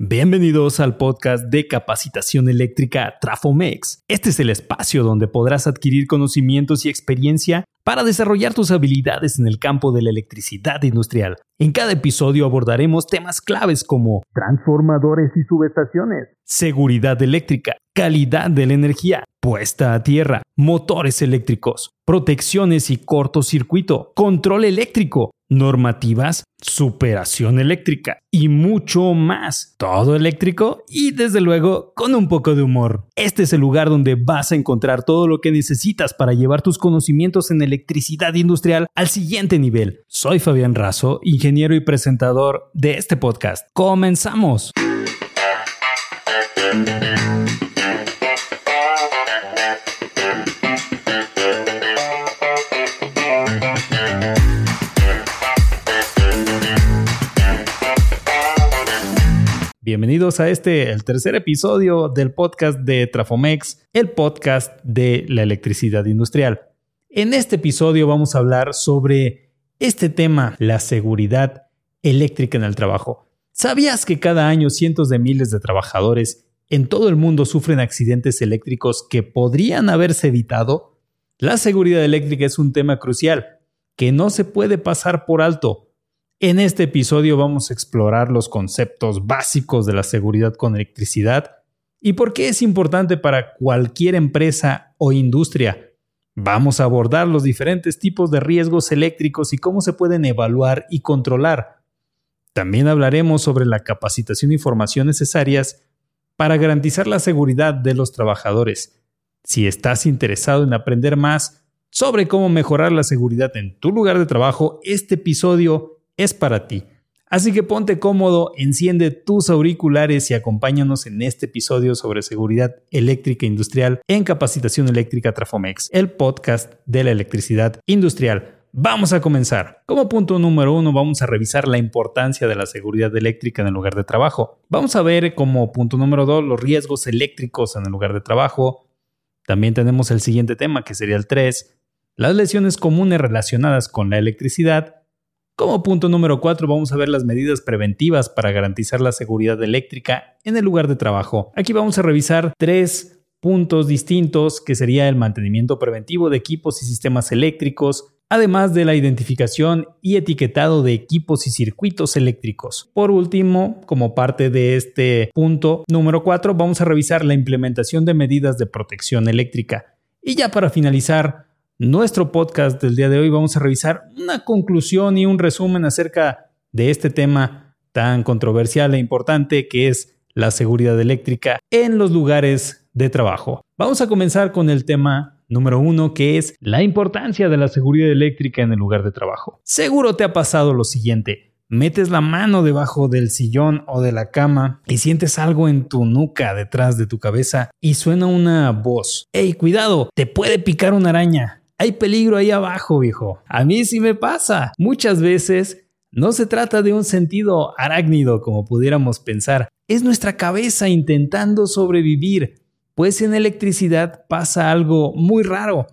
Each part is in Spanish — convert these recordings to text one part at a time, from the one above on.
Bienvenidos al podcast de capacitación eléctrica Trafomex. Este es el espacio donde podrás adquirir conocimientos y experiencia para desarrollar tus habilidades en el campo de la electricidad industrial. En cada episodio abordaremos temas claves como transformadores y subestaciones, seguridad eléctrica, calidad de la energía, puesta a tierra, motores eléctricos, protecciones y cortocircuito, control eléctrico, normativas, superación eléctrica y mucho más. Todo eléctrico y desde luego con un poco de humor. Este es el lugar donde vas a encontrar todo lo que necesitas para llevar tus conocimientos en electricidad industrial al siguiente nivel. Soy Fabián Razo, ingeniero y presentador de este podcast. Comenzamos. Bienvenidos a este, el tercer episodio del podcast de Trafomex, el podcast de la electricidad industrial. En este episodio vamos a hablar sobre este tema, la seguridad eléctrica en el trabajo. ¿Sabías que cada año cientos de miles de trabajadores en todo el mundo sufren accidentes eléctricos que podrían haberse evitado? La seguridad eléctrica es un tema crucial que no se puede pasar por alto en este episodio vamos a explorar los conceptos básicos de la seguridad con electricidad y por qué es importante para cualquier empresa o industria. Vamos a abordar los diferentes tipos de riesgos eléctricos y cómo se pueden evaluar y controlar. También hablaremos sobre la capacitación y formación necesarias para garantizar la seguridad de los trabajadores. Si estás interesado en aprender más sobre cómo mejorar la seguridad en tu lugar de trabajo, este episodio es para ti. Así que ponte cómodo, enciende tus auriculares y acompáñanos en este episodio sobre seguridad eléctrica industrial en Capacitación Eléctrica Trafomex, el podcast de la electricidad industrial. Vamos a comenzar. Como punto número uno, vamos a revisar la importancia de la seguridad eléctrica en el lugar de trabajo. Vamos a ver como punto número dos los riesgos eléctricos en el lugar de trabajo. También tenemos el siguiente tema, que sería el 3, las lesiones comunes relacionadas con la electricidad. Como punto número 4 vamos a ver las medidas preventivas para garantizar la seguridad eléctrica en el lugar de trabajo. Aquí vamos a revisar tres puntos distintos que sería el mantenimiento preventivo de equipos y sistemas eléctricos, además de la identificación y etiquetado de equipos y circuitos eléctricos. Por último, como parte de este punto número 4, vamos a revisar la implementación de medidas de protección eléctrica. Y ya para finalizar, nuestro podcast del día de hoy vamos a revisar una conclusión y un resumen acerca de este tema tan controversial e importante que es la seguridad eléctrica en los lugares de trabajo. Vamos a comenzar con el tema número uno, que es la importancia de la seguridad eléctrica en el lugar de trabajo. Seguro te ha pasado lo siguiente. Metes la mano debajo del sillón o de la cama y sientes algo en tu nuca detrás de tu cabeza y suena una voz. ¡Ey, cuidado! Te puede picar una araña. Hay peligro ahí abajo, viejo. A mí sí me pasa. Muchas veces no se trata de un sentido arácnido como pudiéramos pensar. Es nuestra cabeza intentando sobrevivir, pues en electricidad pasa algo muy raro.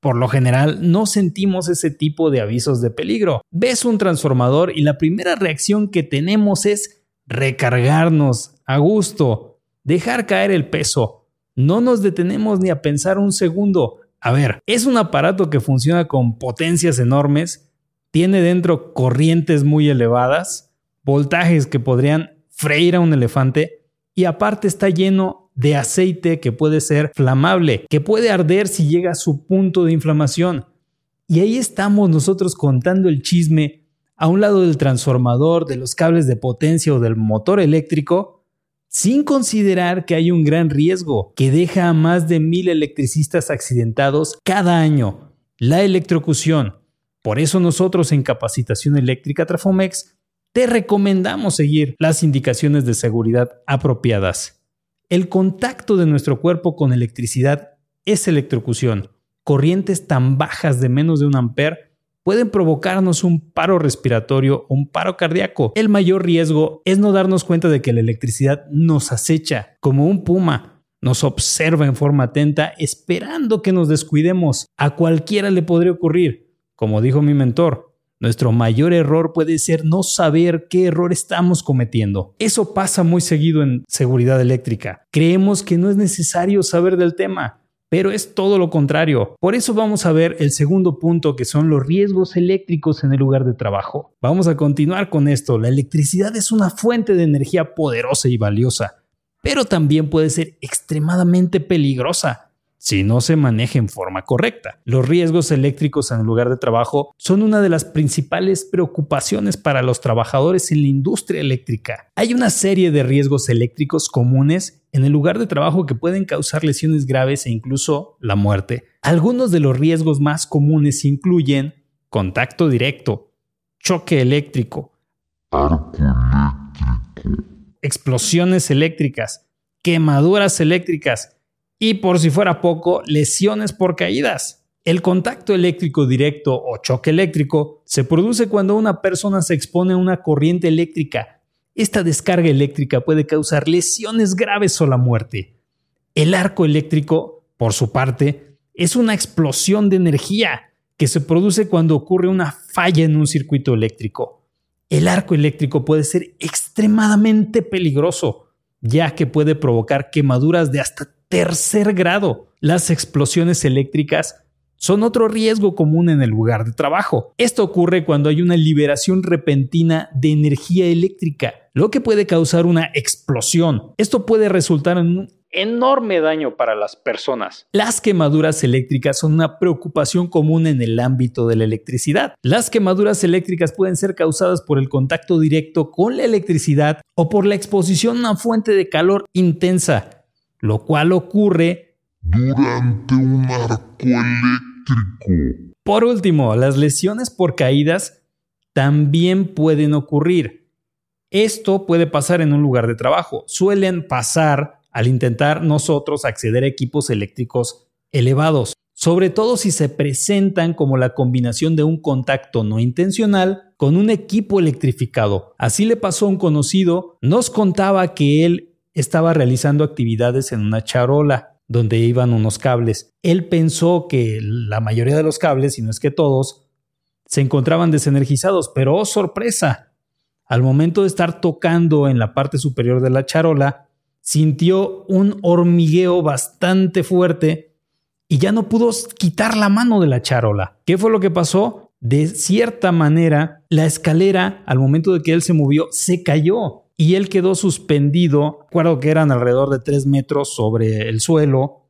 Por lo general no sentimos ese tipo de avisos de peligro. Ves un transformador y la primera reacción que tenemos es recargarnos a gusto, dejar caer el peso. No nos detenemos ni a pensar un segundo. A ver, es un aparato que funciona con potencias enormes, tiene dentro corrientes muy elevadas, voltajes que podrían freír a un elefante y aparte está lleno de aceite que puede ser flamable, que puede arder si llega a su punto de inflamación. Y ahí estamos nosotros contando el chisme a un lado del transformador, de los cables de potencia o del motor eléctrico, sin considerar que hay un gran riesgo que deja a más de mil electricistas accidentados cada año, la electrocución. Por eso nosotros en Capacitación Eléctrica Trafomex te recomendamos seguir las indicaciones de seguridad apropiadas. El contacto de nuestro cuerpo con electricidad es electrocución. Corrientes tan bajas de menos de un amper pueden provocarnos un paro respiratorio o un paro cardíaco. El mayor riesgo es no darnos cuenta de que la electricidad nos acecha como un puma. Nos observa en forma atenta esperando que nos descuidemos. A cualquiera le podría ocurrir. Como dijo mi mentor, Nuestro mayor error puede ser no saber qué error estamos cometiendo. Eso pasa muy seguido en seguridad eléctrica. Creemos que no es necesario saber del tema, pero es todo lo contrario. Por eso vamos a ver el segundo punto que son los riesgos eléctricos en el lugar de trabajo. Vamos a continuar con esto. La electricidad es una fuente de energía poderosa y valiosa, pero también puede ser extremadamente peligrosa si no se maneja en forma correcta. Los riesgos eléctricos en el lugar de trabajo son una de las principales preocupaciones para los trabajadores en la industria eléctrica. Hay una serie de riesgos eléctricos comunes en el lugar de trabajo que pueden causar lesiones graves e incluso la muerte. Algunos de los riesgos más comunes incluyen contacto directo, choque eléctrico, explosiones eléctricas, quemaduras eléctricas, y por si fuera poco, lesiones por caídas. El contacto eléctrico directo o choque eléctrico se produce cuando una persona se expone a una corriente eléctrica. Esta descarga eléctrica puede causar lesiones graves o la muerte. El arco eléctrico, por su parte, es una explosión de energía que se produce cuando ocurre una falla en un circuito eléctrico. El arco eléctrico puede ser extremadamente peligroso, ya que puede provocar quemaduras de hasta tercer grado. Las explosiones eléctricas son otro riesgo común en el lugar de trabajo. Esto ocurre cuando hay una liberación repentina de energía eléctrica, lo que puede causar una explosión. Esto puede resultar en un enorme daño para las personas. Las quemaduras eléctricas son una preocupación común en el ámbito de la electricidad. Las quemaduras eléctricas pueden ser causadas por el contacto directo con la electricidad o por la exposición a una fuente de calor intensa lo cual ocurre durante un arco eléctrico. Por último, las lesiones por caídas también pueden ocurrir. Esto puede pasar en un lugar de trabajo. Suelen pasar al intentar nosotros acceder a equipos eléctricos elevados, sobre todo si se presentan como la combinación de un contacto no intencional con un equipo electrificado. Así le pasó a un conocido, nos contaba que él estaba realizando actividades en una charola donde iban unos cables. Él pensó que la mayoría de los cables, si no es que todos, se encontraban desenergizados, pero oh sorpresa, al momento de estar tocando en la parte superior de la charola, sintió un hormigueo bastante fuerte y ya no pudo quitar la mano de la charola. ¿Qué fue lo que pasó? De cierta manera, la escalera, al momento de que él se movió, se cayó y él quedó suspendido, recuerdo que eran alrededor de tres metros sobre el suelo.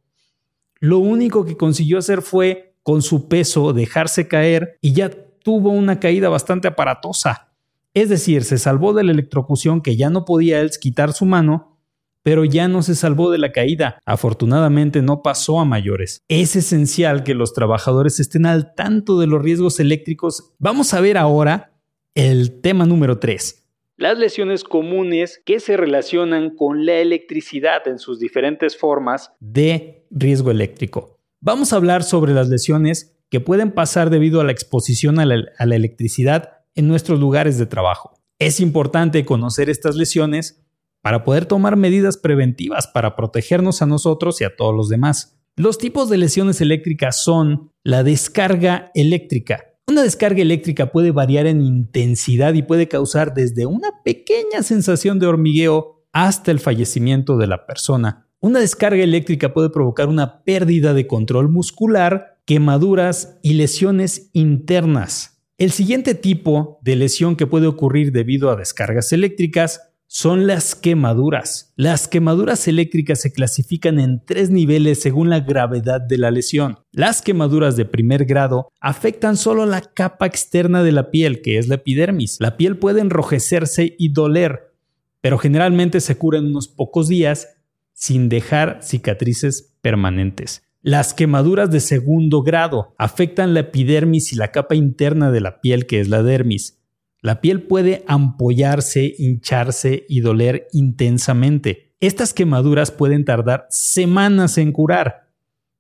Lo único que consiguió hacer fue, con su peso, dejarse caer y ya tuvo una caída bastante aparatosa. Es decir, se salvó de la electrocución que ya no podía él quitar su mano, pero ya no se salvó de la caída. Afortunadamente no pasó a mayores. Es esencial que los trabajadores estén al tanto de los riesgos eléctricos. Vamos a ver ahora el tema número 3 las lesiones comunes que se relacionan con la electricidad en sus diferentes formas de riesgo eléctrico. Vamos a hablar sobre las lesiones que pueden pasar debido a la exposición a la, electricidad en nuestros lugares de trabajo. Es importante conocer estas lesiones para poder tomar medidas preventivas para protegernos a nosotros y a todos los demás. Los tipos de lesiones eléctricas son la descarga eléctrica, una descarga eléctrica puede variar en intensidad y puede causar desde una pequeña sensación de hormigueo hasta el fallecimiento de la persona. Una descarga eléctrica puede provocar una pérdida de control muscular, quemaduras y lesiones internas. El siguiente tipo de lesión que puede ocurrir debido a descargas eléctricas son las quemaduras. Las quemaduras eléctricas se clasifican en tres niveles según la gravedad de la lesión. Las quemaduras de primer grado afectan solo la capa externa de la piel, que es la epidermis. La piel puede enrojecerse y doler, pero generalmente se cura en unos pocos días sin dejar cicatrices permanentes. Las quemaduras de segundo grado afectan la epidermis y la capa interna de la piel, que es la dermis. La piel puede ampollarse, hincharse y doler intensamente. Estas quemaduras pueden tardar semanas en curar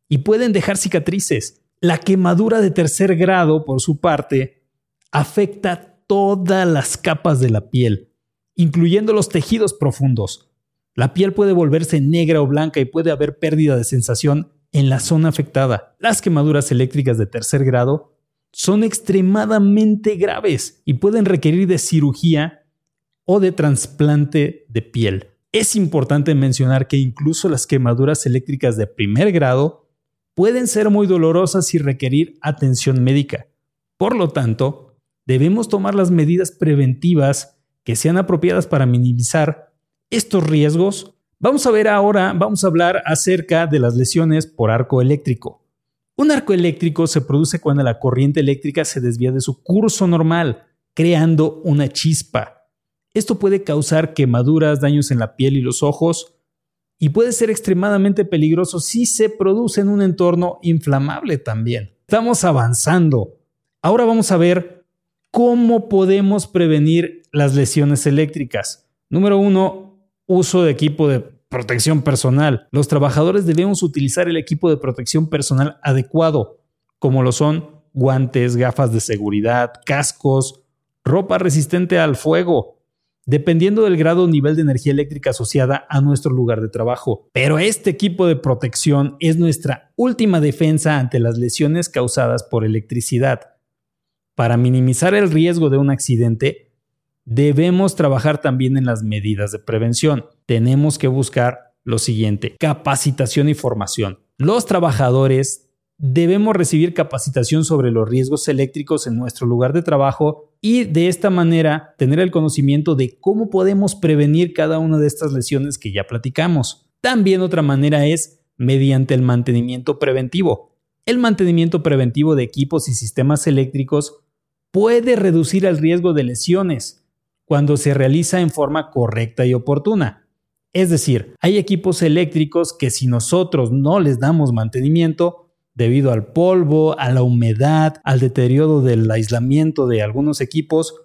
y pueden dejar cicatrices. La quemadura de tercer grado, por su parte, afecta todas las capas de la piel, incluyendo los tejidos profundos. La piel puede volverse negra o blanca y puede haber pérdida de sensación en la zona afectada. Las quemaduras eléctricas de tercer grado son extremadamente graves y pueden requerir de cirugía o de trasplante de piel. Es importante mencionar que incluso las quemaduras eléctricas de primer grado pueden ser muy dolorosas y requerir atención médica. Por lo tanto, debemos tomar las medidas preventivas que sean apropiadas para minimizar estos riesgos. Vamos a ver ahora, vamos a hablar acerca de las lesiones por arco eléctrico. Un arco eléctrico se produce cuando la corriente eléctrica se desvía de su curso normal, creando una chispa. Esto puede causar quemaduras, daños en la piel y los ojos, y puede ser extremadamente peligroso si se produce en un entorno inflamable también. Estamos avanzando. Ahora vamos a ver cómo podemos prevenir las lesiones eléctricas. Número uno, uso de equipo de Protección personal. Los trabajadores debemos utilizar el equipo de protección personal adecuado, como lo son guantes, gafas de seguridad, cascos, ropa resistente al fuego, dependiendo del grado o nivel de energía eléctrica asociada a nuestro lugar de trabajo. Pero este equipo de protección es nuestra última defensa ante las lesiones causadas por electricidad. Para minimizar el riesgo de un accidente, debemos trabajar también en las medidas de prevención. Tenemos que buscar lo siguiente, capacitación y formación. Los trabajadores debemos recibir capacitación sobre los riesgos eléctricos en nuestro lugar de trabajo y de esta manera tener el conocimiento de cómo podemos prevenir cada una de estas lesiones que ya platicamos. También otra manera es mediante el mantenimiento preventivo. El mantenimiento preventivo de equipos y sistemas eléctricos puede reducir el riesgo de lesiones cuando se realiza en forma correcta y oportuna. Es decir, hay equipos eléctricos que si nosotros no les damos mantenimiento, debido al polvo, a la humedad, al deterioro del aislamiento de algunos equipos,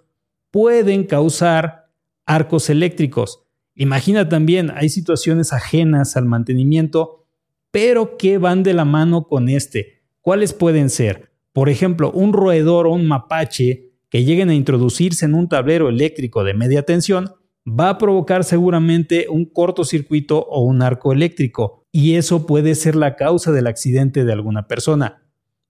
pueden causar arcos eléctricos. Imagina también, hay situaciones ajenas al mantenimiento, pero que van de la mano con este. ¿Cuáles pueden ser? Por ejemplo, un roedor o un mapache que lleguen a introducirse en un tablero eléctrico de media tensión va a provocar seguramente un cortocircuito o un arco eléctrico, y eso puede ser la causa del accidente de alguna persona.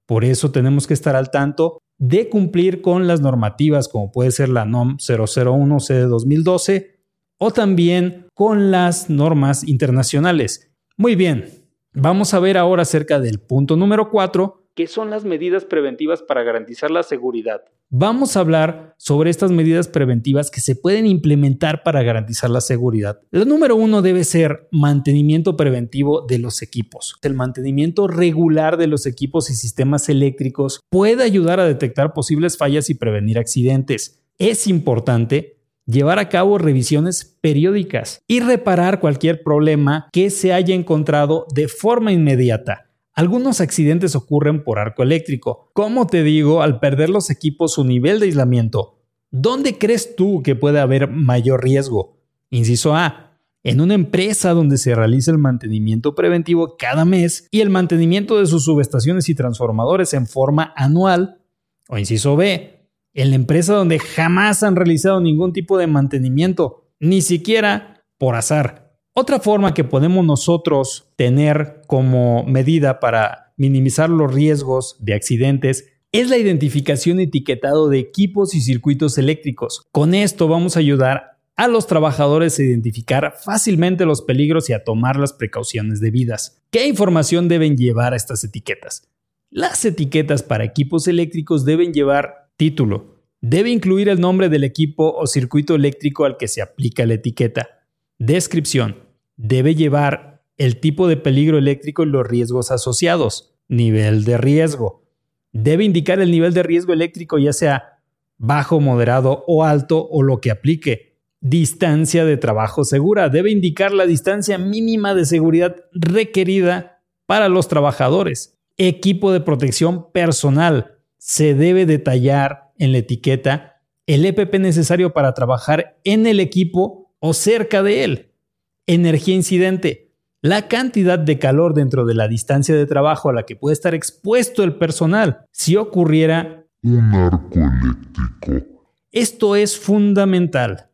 Por eso tenemos que estar al tanto de cumplir con las normativas como puede ser la NOM 001 C de 2012 o también con las normas internacionales. Muy bien, vamos a ver ahora acerca del punto número 4, que son las medidas preventivas para garantizar la seguridad. Vamos a hablar sobre estas medidas preventivas que se pueden implementar para garantizar la seguridad. Lo número uno debe ser mantenimiento preventivo de los equipos. El mantenimiento regular de los equipos y sistemas eléctricos puede ayudar a detectar posibles fallas y prevenir accidentes. Es importante llevar a cabo revisiones periódicas y reparar cualquier problema que se haya encontrado de forma inmediata. Algunos accidentes ocurren por arco eléctrico. Como te digo, al perder los equipos su nivel de aislamiento, ¿dónde crees tú que puede haber mayor riesgo? Inciso A. En una empresa donde se realiza el mantenimiento preventivo cada mes y el mantenimiento de sus subestaciones y transformadores en forma anual. O inciso B. En la empresa donde jamás han realizado ningún tipo de mantenimiento, ni siquiera por azar. Otra forma que podemos nosotros tener como medida para minimizar los riesgos de accidentes es la identificación y etiquetado de equipos y circuitos eléctricos. Con esto vamos a ayudar a los trabajadores a identificar fácilmente los peligros y a tomar las precauciones debidas. ¿Qué información deben llevar a estas etiquetas? Las etiquetas para equipos eléctricos deben llevar título. Debe incluir el nombre del equipo o circuito eléctrico al que se aplica la etiqueta Descripción. Debe llevar el tipo de peligro eléctrico y los riesgos asociados. Nivel de riesgo. Debe indicar el nivel de riesgo eléctrico ya sea bajo, moderado o alto o lo que aplique. Distancia de trabajo segura. Debe indicar la distancia mínima de seguridad requerida para los trabajadores. Equipo de protección personal. Se debe detallar en la etiqueta el EPP necesario para trabajar en el equipo o cerca de él. Energía incidente. La cantidad de calor dentro de la distancia de trabajo a la que puede estar expuesto el personal si ocurriera un arco eléctrico. Esto es fundamental.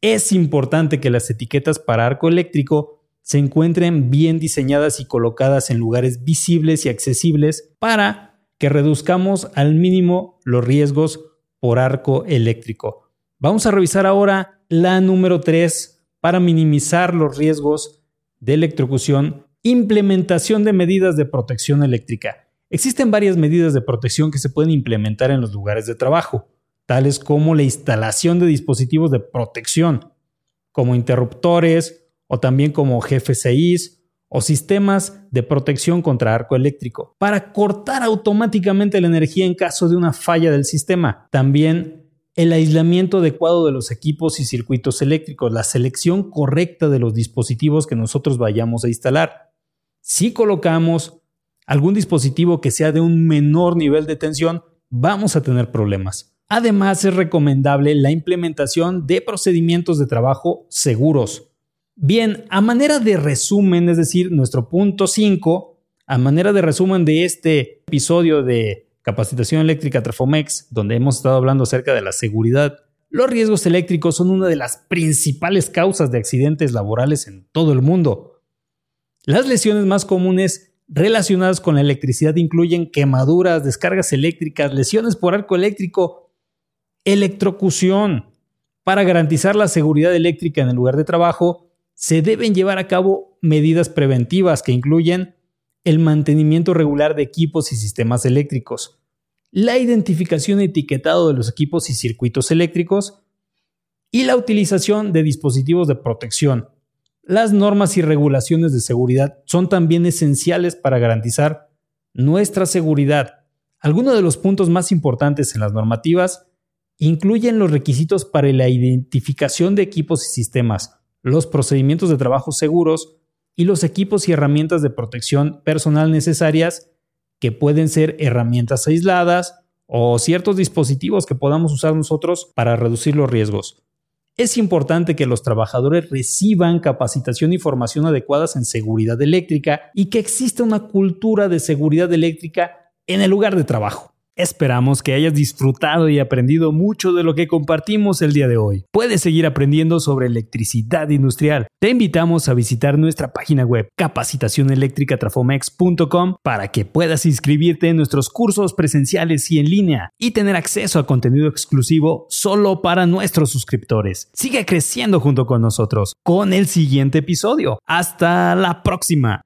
Es importante que las etiquetas para arco eléctrico se encuentren bien diseñadas y colocadas en lugares visibles y accesibles para que reduzcamos al mínimo los riesgos por arco eléctrico. Vamos a revisar ahora la número 3 para minimizar los riesgos de electrocución, implementación de medidas de protección eléctrica. Existen varias medidas de protección que se pueden implementar en los lugares de trabajo, tales como la instalación de dispositivos de protección, como interruptores o también como GFCIs o sistemas de protección contra arco eléctrico, para cortar automáticamente la energía en caso de una falla del sistema. También el aislamiento adecuado de los equipos y circuitos eléctricos, la selección correcta de los dispositivos que nosotros vayamos a instalar. Si colocamos algún dispositivo que sea de un menor nivel de tensión, vamos a tener problemas. Además, es recomendable la implementación de procedimientos de trabajo seguros. Bien, a manera de resumen, es decir, nuestro punto 5, a manera de resumen de este episodio de capacitación eléctrica Trafomex, donde hemos estado hablando acerca de la seguridad, los riesgos eléctricos son una de las principales causas de accidentes laborales en todo el mundo. Las lesiones más comunes relacionadas con la electricidad incluyen quemaduras, descargas eléctricas, lesiones por arco eléctrico, Electrocución. Para garantizar la seguridad eléctrica en el lugar de trabajo, se deben llevar a cabo medidas preventivas que incluyen el mantenimiento regular de equipos y sistemas eléctricos, la identificación y etiquetado de los equipos y circuitos eléctricos y la utilización de dispositivos de protección. Las normas y regulaciones de seguridad son también esenciales para garantizar nuestra seguridad. Algunos de los puntos más importantes en las normativas incluyen los requisitos para la identificación de equipos y sistemas, los procedimientos de trabajo seguros y los equipos y herramientas de protección personal necesarias, que pueden ser herramientas aisladas o ciertos dispositivos que podamos usar nosotros para reducir los riesgos. Es importante que los trabajadores reciban capacitación y formación adecuadas en seguridad eléctrica y que exista una cultura de seguridad eléctrica en el lugar de trabajo. Esperamos que hayas disfrutado y aprendido mucho de lo que compartimos el día de hoy. Puedes seguir aprendiendo sobre electricidad industrial. Te invitamos a visitar nuestra página web capacitacioneléctricatrafomex.com para que puedas inscribirte en nuestros cursos presenciales y en línea y tener acceso a contenido exclusivo solo para nuestros suscriptores. Sigue creciendo junto con nosotros con el siguiente episodio. Hasta la próxima.